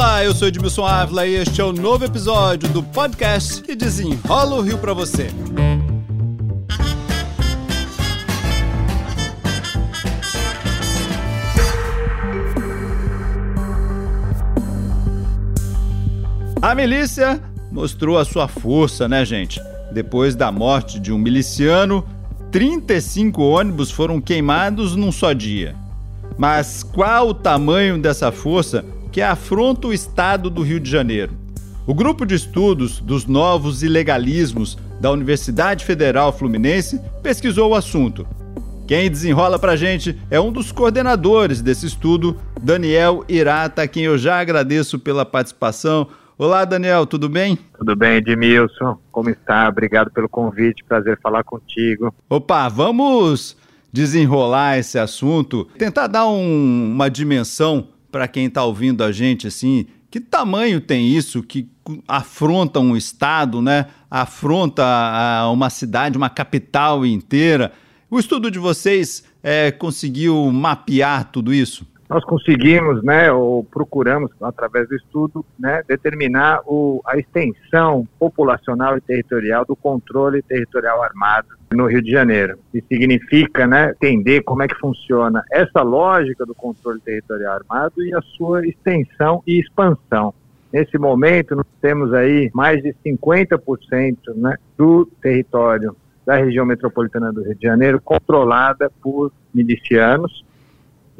Olá, eu sou Edmilson Ávila e este é o novo episódio do podcast que desenrola o Rio para você. A milícia mostrou a sua força, né, gente? Depois da morte de um miliciano, 35 ônibus foram queimados num só dia. Mas qual o tamanho dessa força que afronta o estado do Rio de Janeiro? O grupo de estudos dos novos ilegalismos da Universidade Federal Fluminense pesquisou o assunto. Quem desenrola pra gente é um dos coordenadores desse estudo, Daniel Irata, a quem eu já agradeço pela participação. Olá, Daniel, tudo bem? Tudo bem, Edmilson. Como está? Obrigado pelo convite, prazer falar contigo. Opa, vamos desenrolar esse assunto, tentar dar um, uma dimensão para quem está ouvindo a gente assim. Que tamanho tem isso que afronta um estado, né? Afronta uma cidade, uma capital inteira. O estudo de vocês é, conseguiu mapear tudo isso? Nós conseguimos, né, ou procuramos, através do estudo, né, determinar o, a extensão populacional e territorial do controle territorial armado no Rio de Janeiro. Isso significa né, entender como é que funciona essa lógica do controle territorial armado e a sua extensão e expansão. Nesse momento, nós temos aí mais de 50% né, do território da região metropolitana do Rio de Janeiro controlada por milicianos,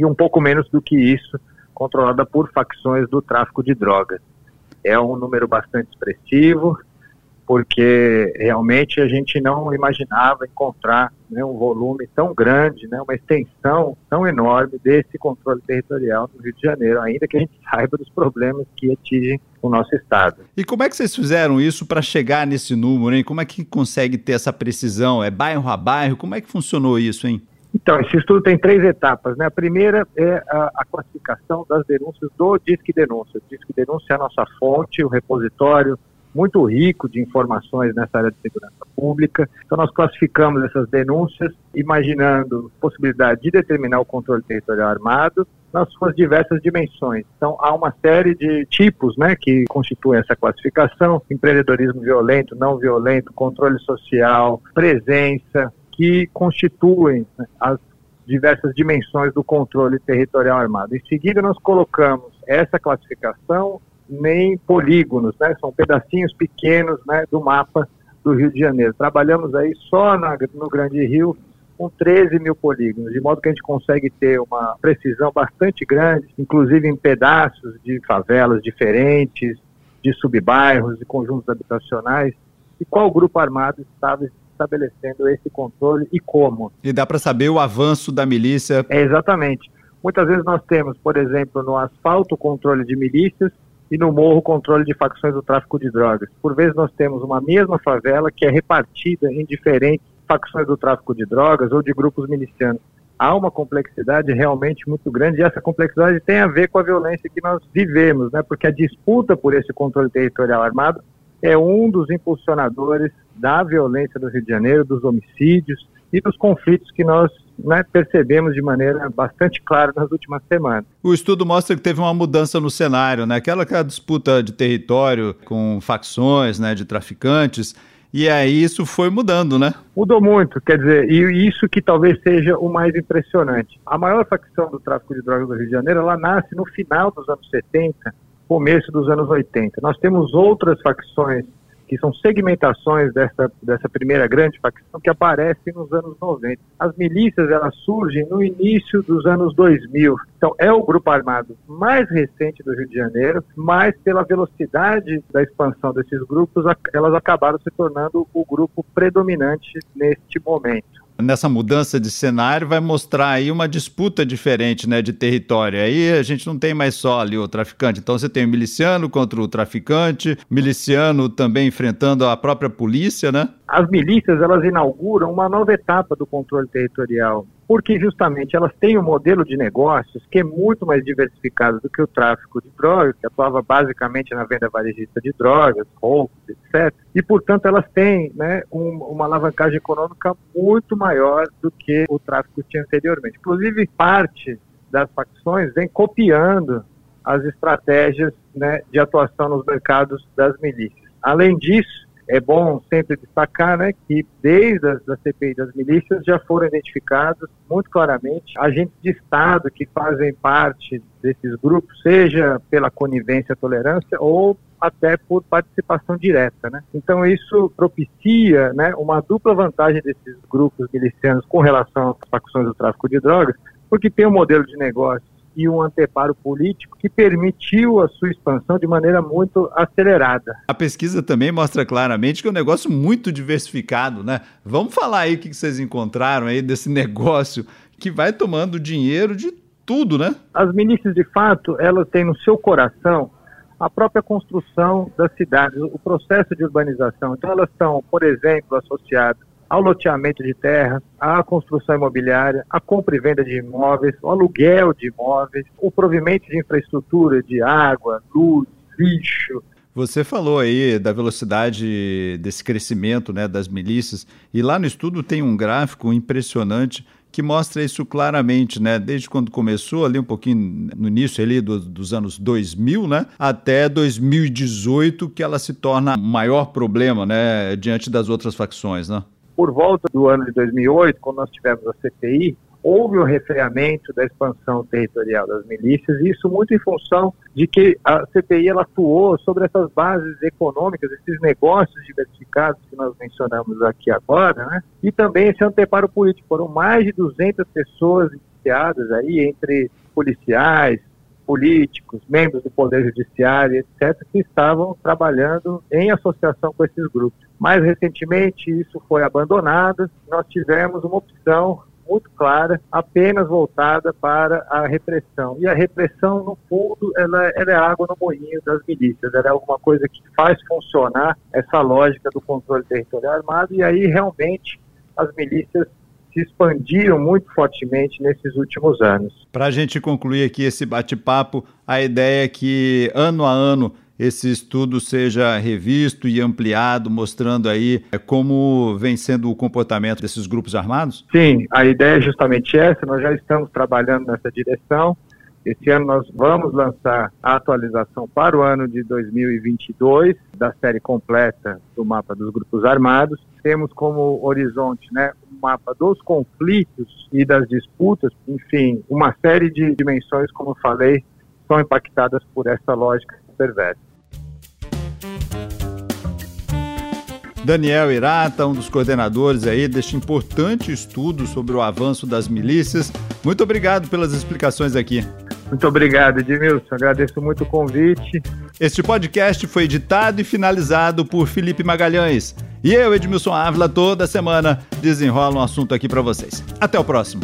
e um pouco menos do que isso controlada por facções do tráfico de drogas. É um número bastante expressivo, porque realmente a gente não imaginava encontrar né, um volume tão grande, né, uma extensão tão enorme desse controle territorial no Rio de Janeiro, ainda que a gente saiba dos problemas que atingem o nosso estado. E como é que vocês fizeram isso para chegar nesse número, hein? Como é que consegue ter essa precisão? É bairro a bairro? Como é que funcionou isso, hein? Então, esse estudo tem três etapas. Né? A primeira é a, a classificação das denúncias do Disque Denúncia. O Disque Denúncia é a nossa fonte, o repositório muito rico de informações nessa área de segurança pública. Então, nós classificamos essas denúncias, imaginando possibilidade de determinar o controle territorial armado nas suas diversas dimensões. Então, há uma série de tipos né, que constituem essa classificação: empreendedorismo violento, não violento, controle social, presença, que constituem né, as diversas dimensões do controle territorial armado. Em seguida, nós colocamos essa classificação em polígonos, né? são pedacinhos pequenos né, do mapa do Rio de Janeiro. Trabalhamos aí só na, no Grande Rio com 13 mil polígonos, de modo que a gente consegue ter uma precisão bastante grande, inclusive em pedaços de favelas diferentes, de subbairros, de conjuntos habitacionais, e qual grupo armado estava estabelecendo esse controle e como. E dá para saber o avanço da milícia? É, exatamente. Muitas vezes nós temos, por exemplo, no asfalto controle de milícias e no morro controle de facções do tráfico de drogas. Por vezes nós temos uma mesma favela que é repartida em diferentes facções do tráfico de drogas ou de grupos milicianos. Há uma complexidade realmente muito grande e essa complexidade tem a ver com a violência que nós vivemos, né? Porque a disputa por esse controle territorial armado é um dos impulsionadores da violência do Rio de Janeiro, dos homicídios e dos conflitos que nós né, percebemos de maneira bastante clara nas últimas semanas. O estudo mostra que teve uma mudança no cenário, né? aquela, aquela disputa de território com facções né, de traficantes, e aí isso foi mudando, né? Mudou muito, quer dizer, e isso que talvez seja o mais impressionante. A maior facção do tráfico de drogas do Rio de Janeiro, ela nasce no final dos anos 70, começo dos anos 80. Nós temos outras facções que são segmentações dessa, dessa primeira grande facção que aparecem nos anos 90. As milícias elas surgem no início dos anos 2000. Então é o grupo armado mais recente do Rio de Janeiro, mas pela velocidade da expansão desses grupos, elas acabaram se tornando o grupo predominante neste momento nessa mudança de cenário vai mostrar aí uma disputa diferente né, de território. Aí a gente não tem mais só ali o traficante. Então você tem o miliciano contra o traficante, miliciano também enfrentando a própria polícia, né? As milícias elas inauguram uma nova etapa do controle territorial porque justamente elas têm um modelo de negócios que é muito mais diversificado do que o tráfico de drogas, que atuava basicamente na venda varejista de drogas, roubos, etc. E, portanto, elas têm né, um, uma alavancagem econômica muito maior do que o tráfico tinha anteriormente. Inclusive, parte das facções vem copiando as estratégias né, de atuação nos mercados das milícias. Além disso, é bom sempre destacar né, que desde a CPI das milícias já foram identificados muito claramente agentes de Estado que fazem parte desses grupos, seja pela conivência e tolerância ou até por participação direta. Né? Então isso propicia né, uma dupla vantagem desses grupos milicianos com relação às facções do tráfico de drogas, porque tem um modelo de negócio e um anteparo político que permitiu a sua expansão de maneira muito acelerada. A pesquisa também mostra claramente que é um negócio muito diversificado, né? Vamos falar aí o que vocês encontraram aí desse negócio que vai tomando dinheiro de tudo, né? As milícias, de fato, elas têm no seu coração a própria construção das cidades, o processo de urbanização. Então, elas estão, por exemplo, associadas ao loteamento de terras, à construção imobiliária, à compra e venda de imóveis, ao aluguel de imóveis, o provimento de infraestrutura de água, luz, lixo, você falou aí da velocidade desse crescimento né, das milícias, e lá no estudo tem um gráfico impressionante que mostra isso claramente, né? Desde quando começou, ali um pouquinho no início ali do, dos anos 2000, né? Até 2018, que ela se torna o maior problema, né? Diante das outras facções, né? Por volta do ano de 2008, quando nós tivemos a CPI, houve um refreamento da expansão territorial das milícias, e isso muito em função de que a CPI ela atuou sobre essas bases econômicas, esses negócios diversificados que nós mencionamos aqui agora, né? e também esse anteparo político. Foram mais de 200 pessoas iniciadas aí, entre policiais, políticos, membros do Poder Judiciário, etc., que estavam trabalhando em associação com esses grupos. Mais recentemente, isso foi abandonado, nós tivemos uma opção muito clara, apenas voltada para a repressão. E a repressão, no fundo, ela, ela, é água no moinho das milícias, ela é alguma coisa que faz funcionar essa lógica do controle territorial armado, e aí realmente as milícias se expandiram muito fortemente nesses últimos anos. Para a gente concluir aqui esse bate-papo, a ideia é que ano a ano esse estudo seja revisto e ampliado, mostrando aí é, como vem sendo o comportamento desses grupos armados? Sim, a ideia é justamente essa, nós já estamos trabalhando nessa direção. Esse ano nós vamos lançar a atualização para o ano de 2022 da série completa do mapa dos grupos armados. Temos como horizonte né, um mapa dos conflitos e das disputas, enfim, uma série de dimensões, como eu falei, são impactadas por essa lógica perversa. Daniel Irata, um dos coordenadores aí deste importante estudo sobre o avanço das milícias. Muito obrigado pelas explicações aqui. Muito obrigado, Edmilson. Agradeço muito o convite. Este podcast foi editado e finalizado por Felipe Magalhães. E eu, Edmilson Ávila, toda semana desenrola um assunto aqui para vocês. Até o próximo.